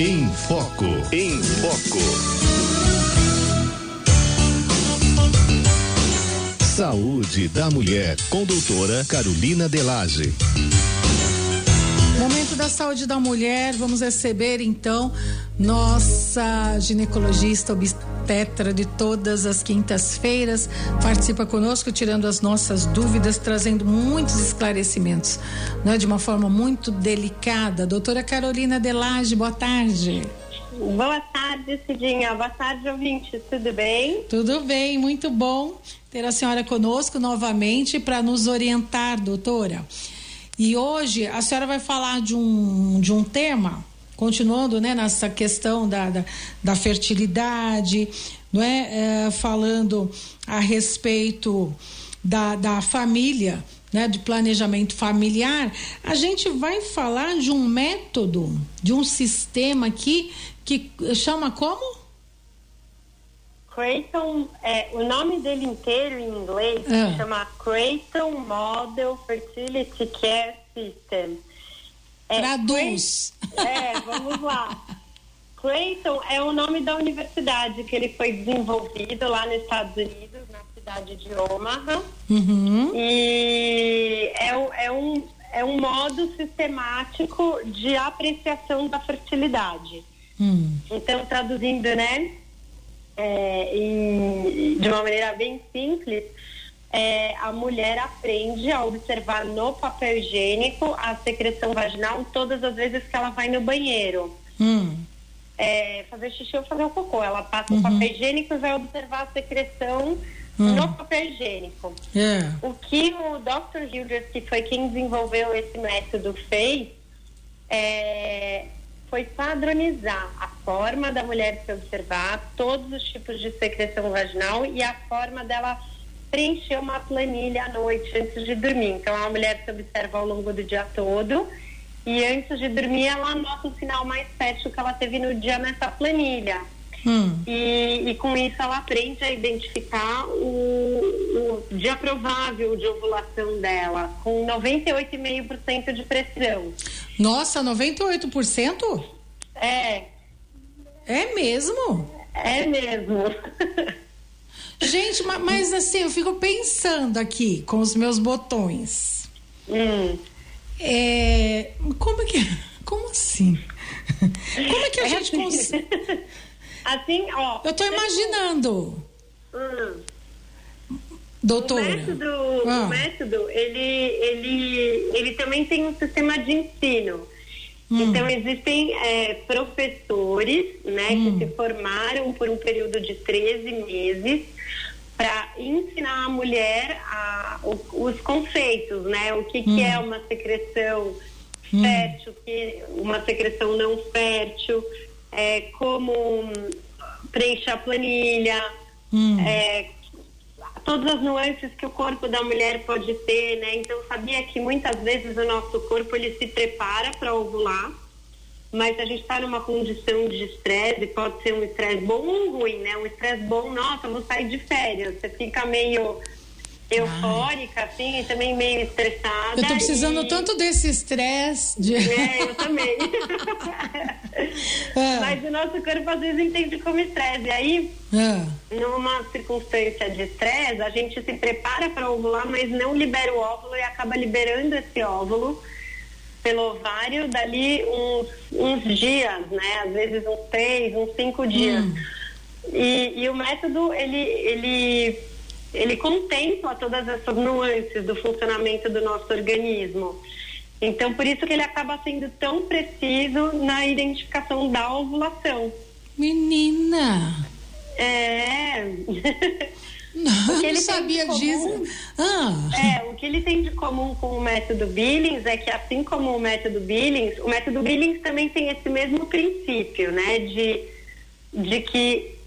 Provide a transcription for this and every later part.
Em Foco. Em Foco. Saúde da Mulher, com doutora Carolina Delage. Momento da saúde da mulher, vamos receber então nossa ginecologista obstetra de todas as quintas-feiras. Participa conosco, tirando as nossas dúvidas, trazendo muitos esclarecimentos, né, de uma forma muito delicada. Doutora Carolina Delage, boa tarde. Boa tarde, Cidinha. Boa tarde, ouvintes. Tudo bem? Tudo bem, muito bom ter a senhora conosco novamente para nos orientar, doutora. E hoje a senhora vai falar de um, de um tema, continuando né, nessa questão da, da, da fertilidade, não é? é? falando a respeito da, da família, né, de planejamento familiar, a gente vai falar de um método, de um sistema aqui que chama como? Creighton, é, o nome dele inteiro em inglês ah. chama Creighton Model Fertility Care System. É, Traduz. é, vamos lá. Creighton é o nome da universidade que ele foi desenvolvido lá nos Estados Unidos, na cidade de Omaha. Uhum. E é, é, um, é um modo sistemático de apreciação da fertilidade. Hum. Então, traduzindo, né, é, em, de uma maneira bem simples, é, a mulher aprende a observar no papel higiênico a secreção vaginal todas as vezes que ela vai no banheiro. Hum. É, fazer xixi ou fazer o cocô. Ela passa uhum. o papel higiênico e vai observar a secreção hum. no papel higiênico. Yeah. O que o Dr. Hildreth, que foi quem desenvolveu esse método, fez é, foi padronizar a forma da mulher se observar, todos os tipos de secreção vaginal e a forma dela preencher uma planilha à noite antes de dormir. Então a mulher se observa ao longo do dia todo e antes de dormir ela anota o sinal mais fértil que ela teve no dia nessa planilha. Hum. E, e, com isso ela aprende a identificar o, o dia provável de ovulação dela, com 98,5% de precisão. Nossa, 98%? É. É mesmo? É mesmo. Gente, mas assim, eu fico pensando aqui com os meus botões. Hum. É, como é que. Como assim? Como é que a é gente consegue. Assim, ó. Eu tô imaginando. Hum. Doutora. O método, ah. o método ele, ele, ele também tem um sistema de ensino. Hum. Então, existem é, professores né, hum. que se formaram por um período de 13 meses para ensinar a mulher a, o, os conceitos, né? O que, hum. que é uma secreção hum. fértil, que, uma secreção não fértil, é, como preencher a planilha, hum. é, todas as nuances que o corpo da mulher pode ter, né? Então sabia que muitas vezes o nosso corpo ele se prepara para ovular, mas a gente está numa condição de estresse, pode ser um estresse bom ou ruim, né? Um estresse bom, nossa, vou sair de férias, você fica meio eufórica, assim, e também meio estressada. Eu tô precisando e... tanto desse estresse. De... É, eu também. Ah. Mas o nosso corpo às vezes entende como estresse. E aí, Ah. numa circunstância de estresse, a gente se prepara para ovular, mas não libera o óvulo e acaba liberando esse óvulo pelo ovário dali uns, uns dias, né? Às vezes uns três, uns cinco dias. Hum. E, e o método, ele, ele, ele contempla todas essas nuances do funcionamento do nosso organismo. Então, por isso que ele acaba sendo tão preciso na identificação da ovulação. Menina! É. Não, O que eu ele não sabia comum- disso. Ah. É, o que ele tem de comum com o método Billings é que, assim como o método Billings, o método Billings também tem esse mesmo princípio, né? De, de que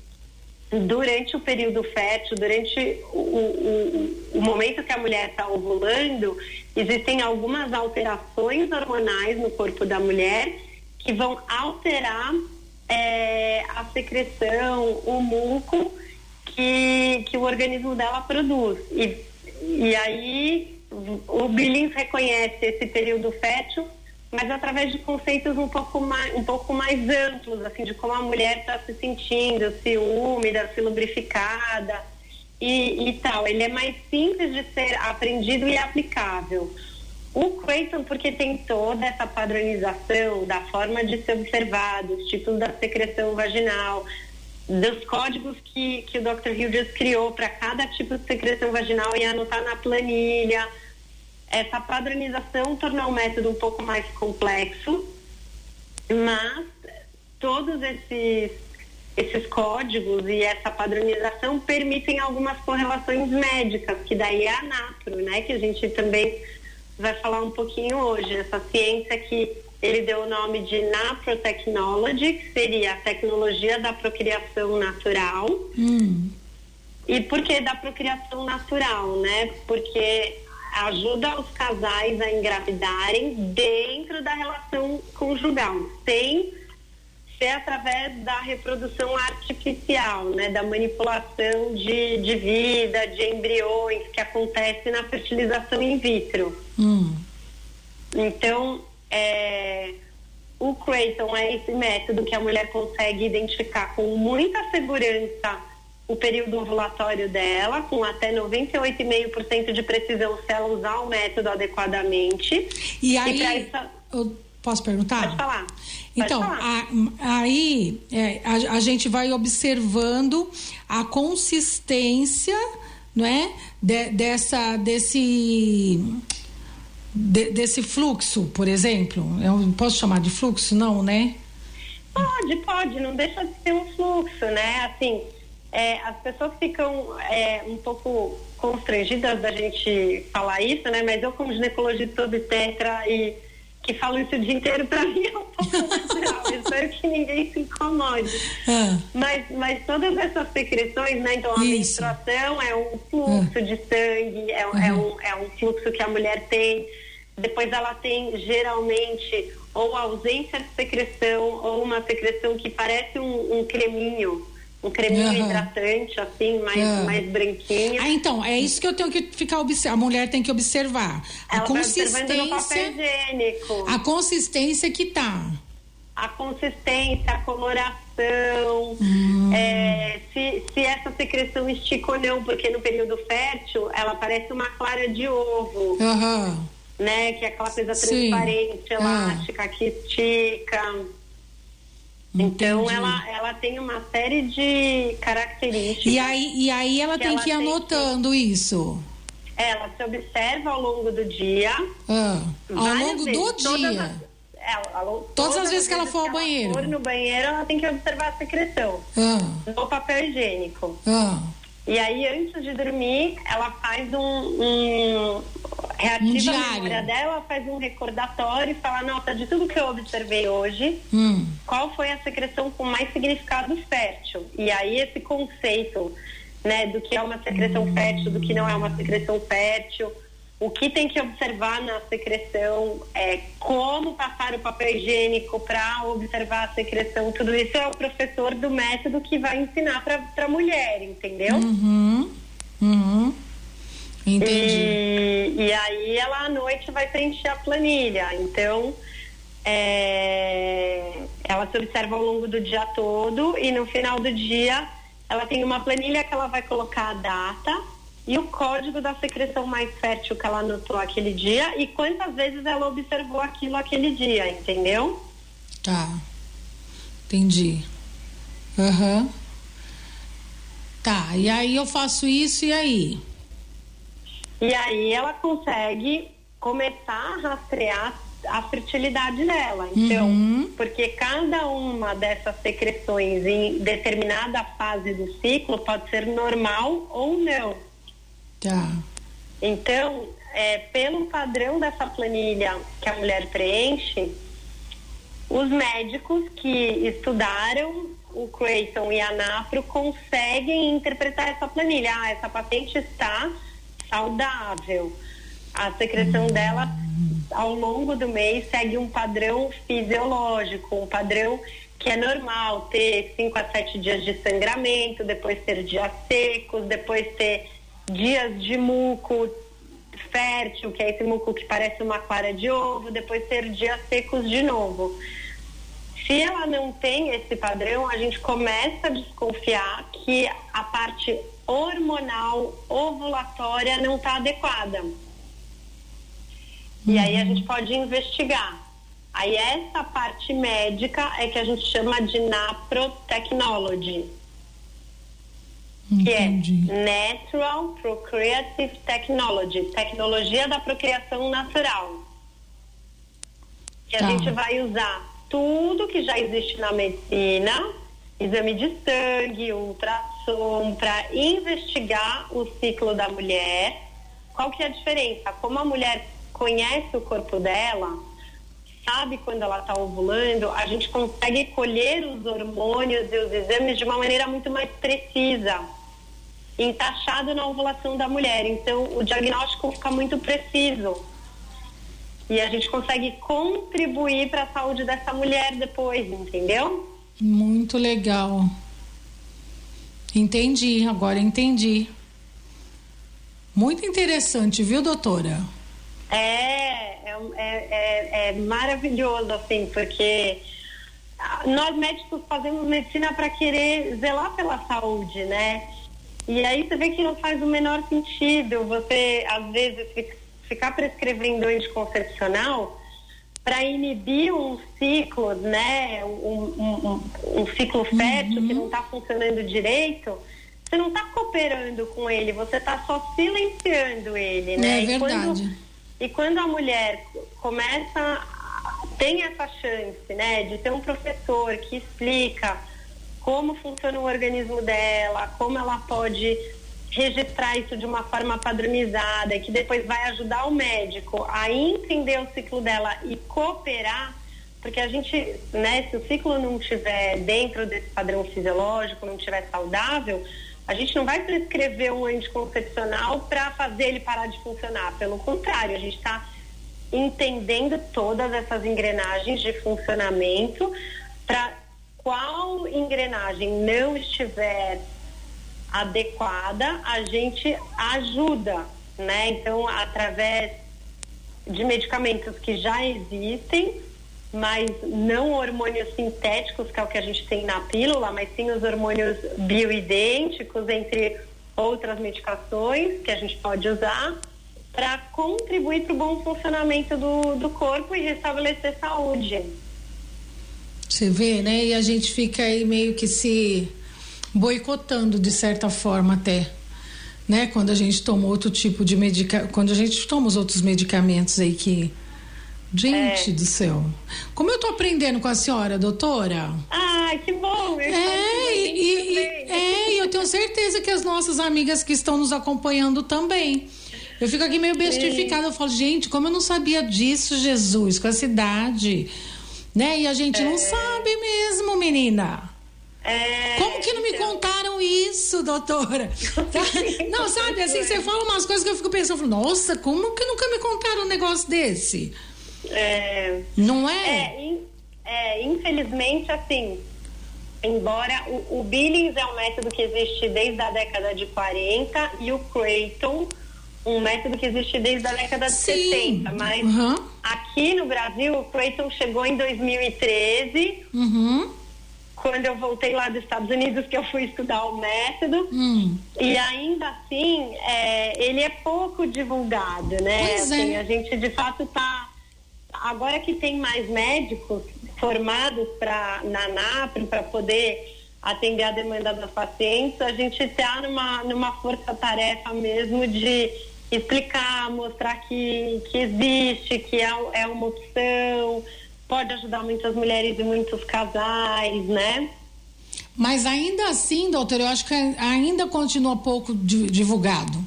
durante o período fértil, durante o, o, o- momento que a mulher está ovulando, existem algumas alterações hormonais no corpo da mulher que vão alterar é, a secreção, o muco que, que o organismo dela produz. E, e aí o Billings reconhece esse período fértil mas através de conceitos um pouco mais, um pouco mais amplos, assim, de como a mulher está se sentindo, se úmida, se lubrificada e, e tal. Ele é mais simples de ser aprendido e aplicável. O Creighton, porque tem toda essa padronização da forma de ser observado, os tipos da secreção vaginal, dos códigos que, que o Dr. Hughes criou para cada tipo de secreção vaginal e anotar na planilha. Essa padronização tornou o método um pouco mais complexo, mas todos esses, esses códigos e essa padronização permitem algumas correlações médicas, que daí é a NAPRO, né? Que a gente também vai falar um pouquinho hoje. Essa ciência que ele deu o nome de Naprotechnology, que seria a tecnologia da procriação natural. Hum. E por que da procriação natural, né? Porque ajuda os casais a engravidarem dentro da relação conjugal, sem ser através da reprodução artificial, né? Da manipulação de, de vida, de embriões que acontece na fertilização in vitro. Hum. Então, é, o Creighton é esse método que a mulher consegue identificar com muita segurança o período ovulatório dela, com até 98,5% de precisão se ela usar o método adequadamente. E aí, essa... eu posso perguntar? Pode falar. Então. A, aí é, a, a gente vai observando a consistência, não é? De, dessa, desse de, desse fluxo, por exemplo? Eu posso chamar de fluxo, não, né? Pode, pode, não deixa de ser um fluxo, né? Assim, é, as pessoas ficam é, um pouco constrangidas da gente falar isso, né? Mas eu, como ginecologista obstetra e que falo isso o dia inteiro, para mim é um pouco natural. espero que ninguém se incomode. Ah. Mas, mas todas essas secreções, né? Então, a Isso. menstruação é um fluxo Ah. de sangue, é, é, um, é um fluxo que a mulher tem. Depois ela tem, geralmente, ou ausência de secreção, ou uma secreção que parece um, um creminho. Um creminho Aham. hidratante, assim, mais, Ah. mais branquinho. Ah, então, é isso que eu tenho que ficar observando. A mulher tem que observar. A ela papel consistência. higiênico. A consistência que tá. a consistência, a coloração, Hum. é, se, se essa secreção estica ou não, porque no período fértil ela parece uma clara de ovo, Aham. né? Que é aquela coisa Sim. transparente, Ah. elástica, que estica. Então Entendi. ela, ela tem uma série de características. E aí, e aí ela Que tem ela que ir tem que- anotando isso. Ela se observa ao longo do dia. Ah, ao longo vezes, do todas dia. as- é, ao longo- Todas as vezes que ela for ao ela banheiro. for no banheiro, ela tem que observar a secreção Ah, no papel higiênico. ah. E aí, antes de dormir, ela faz um. um reativa Um a memória dela, faz um recordatório e fala: Nossa, de tudo que eu observei hoje, Hum. qual foi a secreção com mais significado fértil? E aí, esse conceito né, do que é uma secreção fértil, do que não é uma secreção fértil. O que tem que observar na secreção, é, como passar o papel higiênico para observar a secreção, tudo isso é o professor do método que vai ensinar para a mulher, entendeu? Uhum. Uhum. Entendi. E, e aí ela à noite vai preencher a planilha. Então é, ela se observa ao longo do dia todo e no final do dia ela tem uma planilha que ela vai colocar a data e o código da secreção mais fértil que ela anotou aquele dia e quantas vezes ela observou aquilo aquele dia, entendeu? Tá. Entendi. Aham. Tá, e aí eu faço isso e aí? E aí ela consegue começar a rastrear a fertilidade dela. Então, Uhum. porque cada uma dessas secreções em determinada fase do ciclo pode ser normal ou não. Tá. Então, é, pelo padrão dessa planilha que a mulher preenche, os médicos que estudaram o Creighton e a NAPRO conseguem interpretar essa planilha. Ah, essa paciente está saudável. A secreção dela ao longo do mês segue um padrão fisiológico, um padrão que é normal ter 5 a 7 dias de sangramento, depois ter dias secos, depois ter dias de muco fértil, que é esse muco que parece uma clara de ovo, depois ter dias secos de novo. Se ela não tem esse padrão, a gente começa a desconfiar que a parte hormonal ovulatória não está adequada. E aí a gente pode investigar. Aí essa parte médica é que a gente chama de naprotechnology. Entendi. Que é Natural Procreative Technology, tecnologia da procriação natural. Que Tá. a gente vai usar tudo que já existe na medicina, exame de sangue, ultrassom, para investigar o ciclo da mulher. Qual que é a diferença? Como a mulher conhece o corpo dela, sabe quando ela está ovulando, a gente consegue colher os hormônios e os exames de uma maneira muito mais precisa, encaixado na ovulação da mulher. Então, o diagnóstico fica muito preciso. E a gente consegue contribuir para a saúde dessa mulher depois, entendeu? Muito legal. Entendi, agora entendi. Muito interessante, viu, doutora? É, é, é, é, é maravilhoso, assim, porque nós médicos fazemos medicina para querer zelar pela saúde, né? E aí você vê que não faz o menor sentido você, às vezes, fi- ficar prescrevendo anticoncepcional para inibir um ciclo, né? Um, um, um- ciclo fértil que não está funcionando direito. Você não está cooperando com ele, você está só silenciando ele, né? É E quando- verdade. e quando a mulher começa, tem essa chance, né, de ter um professor que explica como funciona o organismo dela, como ela pode registrar isso de uma forma padronizada, que depois vai ajudar o médico a entender o ciclo dela e cooperar, porque a gente, né, se o ciclo não estiver dentro desse padrão fisiológico, não estiver saudável, a gente não vai prescrever um anticoncepcional para fazer ele parar de funcionar. Pelo contrário, a gente está entendendo todas essas engrenagens de funcionamento para qual engrenagem não estiver adequada, a gente ajuda, né? Então, através de medicamentos que já existem, mas não hormônios sintéticos, que é o que a gente tem na pílula, mas sim os hormônios bioidênticos, entre outras medicações que a gente pode usar para contribuir para o bom funcionamento do, do corpo e restabelecer saúde. Você vê, né? E a gente fica aí meio que se boicotando de certa forma até. Né? Quando a gente toma outro tipo de medicamento, quando a gente toma os outros medicamentos aí que Gente do céu. Como eu tô aprendendo com a senhora, doutora? Ai, que bom! Eu É, e, e- e- é, e eu tenho certeza que as nossas amigas que estão nos acompanhando também. Eu fico aqui meio bestificada, eu falo, gente, como eu não sabia disso, Jesus, com essa idade. Né? E a gente não sabe mesmo, menina. É, Como que não me então, contaram isso, doutora? Não, sabe, assim, você fala umas coisas que eu fico pensando, nossa, como que nunca me contaram um negócio desse? É, Não é? É, in- é, infelizmente, assim, embora o, o Billings é um método que existe desde a década de 40 e o Creighton um método que existe desde a década de Sim. 70, mas Uhum. aqui no Brasil o Creighton chegou em 2013, Uhum. quando eu voltei lá dos Estados Unidos que eu fui estudar o método. Hum. E ainda assim, é, ele é pouco divulgado, né? Pois é. Assim, A gente de fato está. Agora que tem mais médicos formados para na NAPRO para poder atender a demanda das pacientes, a gente está numa, numa força-tarefa mesmo de explicar, mostrar que, que existe, que é, é uma opção, pode ajudar muitas mulheres e muitos casais, né? Mas ainda assim, doutora, eu acho que ainda continua pouco di- divulgado.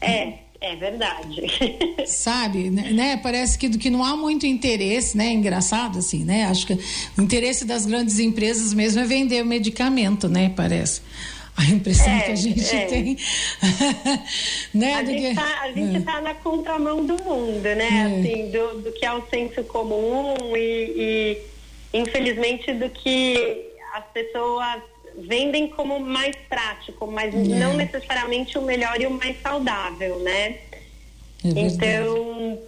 É, é verdade. Sabe, né? né? Parece que, que não há muito interesse, né? Engraçado assim, né? Acho que o interesse das grandes empresas mesmo é vender o medicamento, né? Parece. A impressão É, que a gente é. tem. né? A gente que- está a gente É. tá na contramão do mundo, né? É. Assim, do, do que é o senso comum e, e, infelizmente, do que as pessoas vendem como mais prático, mas É. não necessariamente o melhor e o mais saudável, né? É então,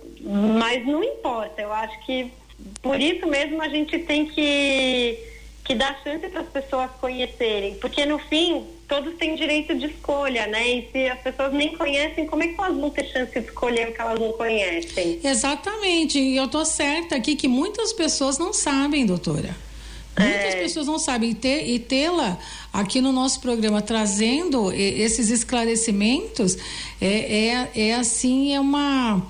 mas não importa. Eu acho que por isso mesmo a gente tem que, que dar chance para as pessoas conhecerem. Porque no fim, todos têm direito de escolha, né? E se as pessoas nem conhecem, como é que elas vão ter chance de escolher o que elas não conhecem? Exatamente. E eu tô certa aqui que muitas pessoas não sabem, doutora. Muitas é. pessoas não sabem. E tê-la aqui no nosso programa trazendo esses esclarecimentos é, é, é assim, é uma.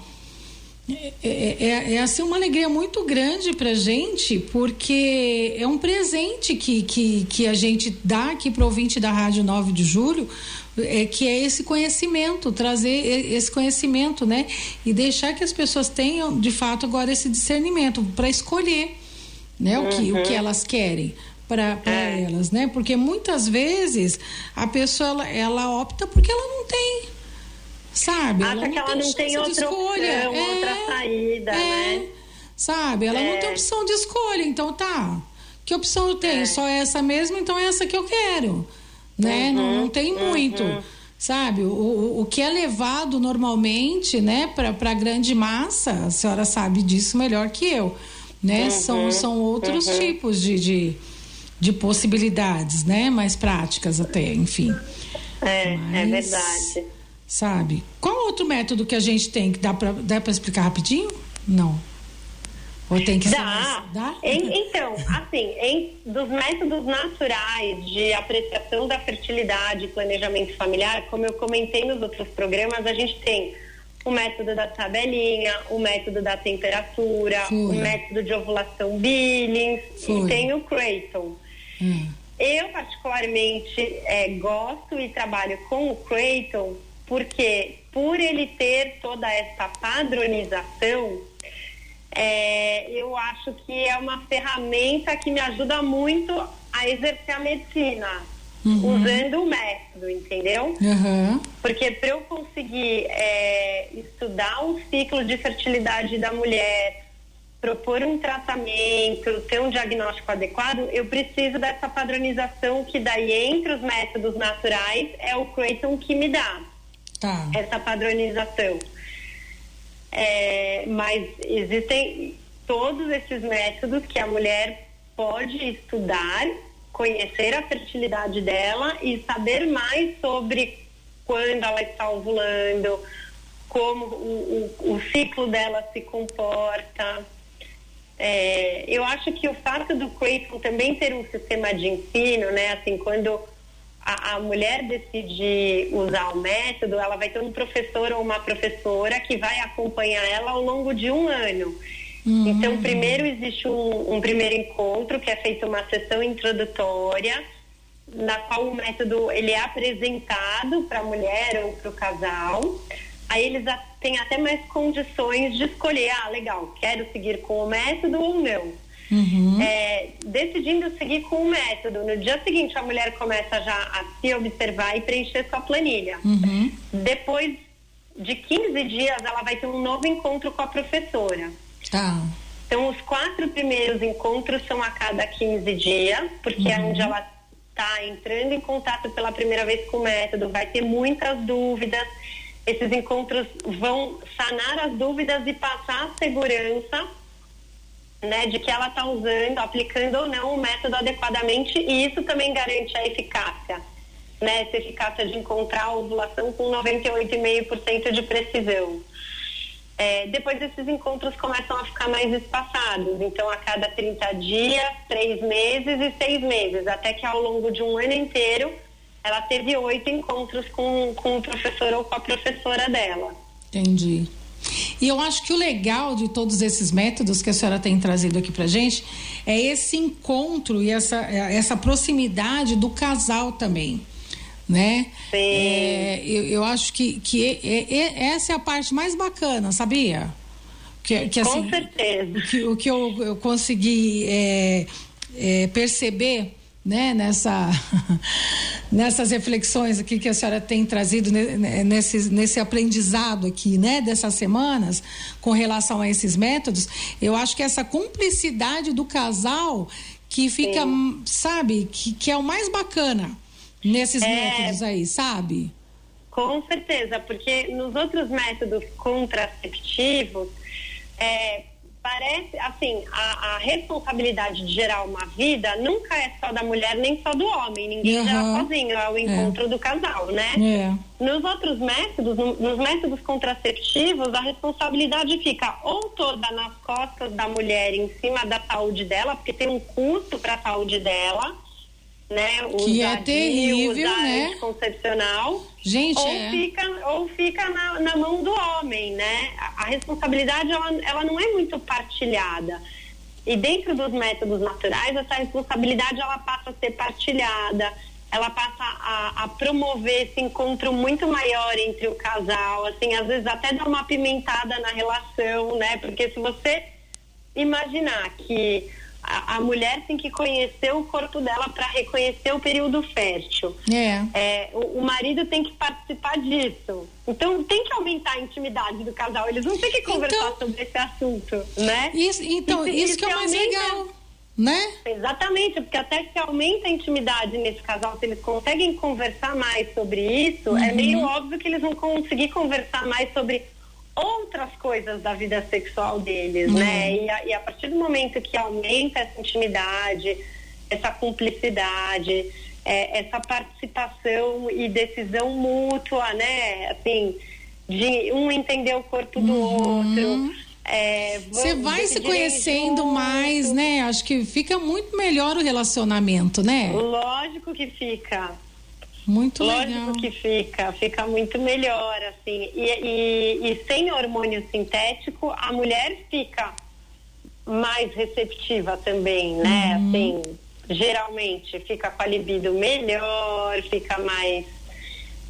É, é, é, é, assim uma alegria muito grande para gente, porque é um presente que, que, que a gente dá aqui para o ouvinte da Rádio 9 de Julho, é, que é esse conhecimento, trazer esse conhecimento, né? E deixar que as pessoas tenham, de fato, agora esse discernimento para escolher né? O, que, o que uhum. elas querem para é. elas, né? Porque muitas vezes a pessoa ela, ela opta porque ela não tem, sabe? Acha ela que ela não tem outra escolha. Opção, é, outra saída, é, né? Sabe? Ela é. não tem opção de escolha, então tá. Que opção eu tenho? É. Só essa mesmo, então é essa que eu quero, né? Uhum, não, não tem muito. Uhum. Sabe, o, o, o que é levado normalmente, né, para a grande massa, a senhora sabe disso melhor que eu né? Uhum, são, são outros uhum. tipos de, de, de, possibilidades, né? Mais práticas até, enfim. É, é Mas, é verdade. Sabe? Qual outro método que a gente tem que dá para dá para explicar rapidinho? Não. Ou tem que dá. mais... Dá? Em, então, assim, em, dos métodos naturais de apreciação da fertilidade e planejamento familiar, como eu comentei nos outros programas, a gente tem o método da tabelinha, o método da temperatura, o método de ovulação Billings e tem o Creighton. Hum. Eu, particularmente, é, gosto e trabalho com o Creighton porque, por ele ter toda essa padronização, é, eu acho que é uma ferramenta que me ajuda muito a exercer a medicina uhum. usando o método, entendeu? Uhum. Porque para eu conseguir é, estudar um ciclo de fertilidade da mulher, propor um tratamento, ter um diagnóstico adequado, eu preciso dessa padronização que daí entre os métodos naturais é o Creighton que me dá tá. essa padronização. É, mas existem todos esses métodos que a mulher pode estudar conhecer a fertilidade dela e saber mais sobre quando ela está ovulando, como o, o, o ciclo dela se comporta. É, eu acho que o fato do Creighton também ter um sistema de ensino, né, assim, quando a, a, mulher decide usar o método, ela vai ter um professor ou uma professora que vai acompanhar ela ao longo de um ano. Uhum. Então, primeiro existe um, um, primeiro encontro, que é feita uma sessão introdutória, na qual o método ele é apresentado para a mulher ou para o casal. Aí eles têm até mais condições de escolher, ah, legal, quero seguir com o método ou não. Uhum. É, decidindo seguir com o método, no dia seguinte a mulher começa já a se observar e preencher sua planilha. Uhum. Depois de 15 dias, ela vai ter um novo encontro com a professora. Tá. Então, os quatro primeiros encontros são a cada 15 dias, porque uhum. é onde ela está entrando em contato pela primeira vez com o método, vai ter muitas dúvidas. Esses encontros vão sanar as dúvidas e passar a segurança né, de que ela está usando, aplicando ou não o método adequadamente, e isso também garante a eficácia. Né, essa eficácia de encontrar a ovulação com 98,5% de precisão. É, depois esses encontros começam a ficar mais espaçados, então a cada 30 dias, três meses e seis meses, até que ao longo de um ano inteiro ela teve oito encontros com, com o professor ou com a professora dela. Entendi. E eu acho que o legal de todos esses métodos que a senhora tem trazido aqui pra gente é esse encontro e essa, essa proximidade do casal também né? Sim. É, eu, eu, acho que, que é, é, essa é a parte mais bacana, sabia? Que, que, assim, Com certeza. O que, o que eu, eu consegui é, é, perceber né, nessa, nessas reflexões aqui que a senhora tem trazido nesse, nesse aprendizado aqui, né, dessas semanas, com relação a esses métodos, eu acho que essa cumplicidade do casal que fica, Sim. sabe, que, que é o mais bacana nesses é... métodos aí, sabe? Com certeza, porque nos outros métodos contraceptivos, é, parece, assim, a, a, responsabilidade de gerar uma vida nunca é só da mulher nem só do homem. Ninguém uhum. gera sozinho, é o encontro é. do casal, né? É. Nos outros métodos, no, nos métodos contraceptivos, a responsabilidade fica ou toda nas costas da mulher em cima da saúde dela, porque tem um custo para a saúde dela né? O que é terrível, né? Concepcional. Gente, ou é. fica ou fica na, na, mão do homem, né? A, a responsabilidade ela, ela não é muito partilhada. E dentro dos métodos naturais, essa responsabilidade ela passa a ser partilhada, ela passa a, a, promover esse encontro muito maior entre o casal, assim, às vezes até dá uma pimentada na relação, né? Porque se você imaginar que a, a, mulher tem que conhecer o corpo dela para reconhecer o período fértil. É. é o, o, marido tem que participar disso. Então tem que aumentar a intimidade do casal. Eles vão ter que conversar então, sobre esse assunto, né? Isso, então, isso, isso que é o mais aumenta, legal. Né? Exatamente, porque até se aumenta a intimidade nesse casal, se eles conseguem conversar mais sobre isso, é uhum. é meio óbvio que eles vão conseguir conversar mais sobre outras coisas da vida sexual deles, uhum. né? E a, e a, partir do momento que aumenta essa intimidade, essa cumplicidade, é, essa participação e decisão mútua, né? Assim, de um entender o corpo do uhum. outro. É, Você vai se conhecendo junto. mais, né? Acho que fica muito melhor o relacionamento, né? Lógico que fica. Muito Lógico legal. que fica, fica muito melhor, assim. E, e, e, sem hormônio sintético, a mulher fica mais receptiva também, né? Uhum. Assim, geralmente fica com a libido melhor, fica mais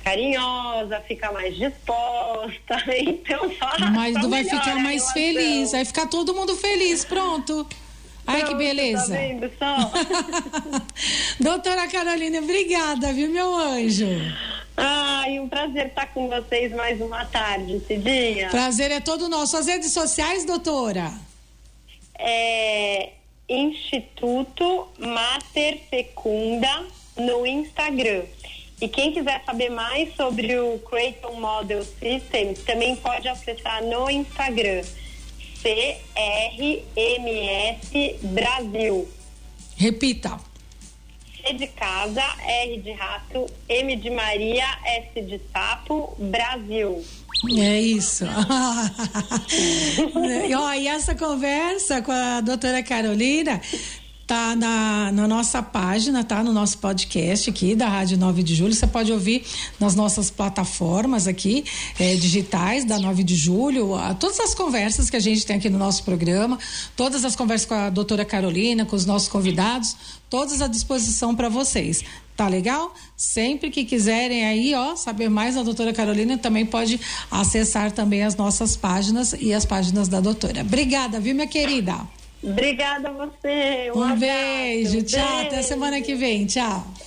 carinhosa, fica mais disposta, então. Mas vai ficar mais feliz, vai ficar todo mundo feliz, pronto. Ai, que beleza. Tá vendo só? Doutora Carolina, obrigada, viu, meu anjo? Ai, um prazer estar com vocês mais uma tarde, Cidinha. Prazer é todo nosso. As redes sociais, doutora? É Instituto Mater Fecunda no Instagram. E quem quiser saber mais sobre o Creighton Model System também pode acessar no Instagram CRMS Brasil. Repita. C de casa, R de rato, M de Maria, S de sapo, Brasil. É isso. e, ó, e essa conversa com a doutora Carolina tá na, na nossa página, tá no nosso podcast aqui da Rádio 9 de Julho. Você pode ouvir nas nossas plataformas aqui é, digitais da 9 de Julho, a, todas as conversas que a gente tem aqui no nosso programa, todas as conversas com a doutora Carolina, com os nossos convidados, todas à disposição para vocês. Tá legal? Sempre que quiserem aí, ó, saber mais da doutora Carolina, também pode acessar também as nossas páginas e as páginas da doutora. Obrigada, viu, minha querida? Obrigada a você. Um, um beijo. Tchau. Beijo. Até semana que vem. Tchau.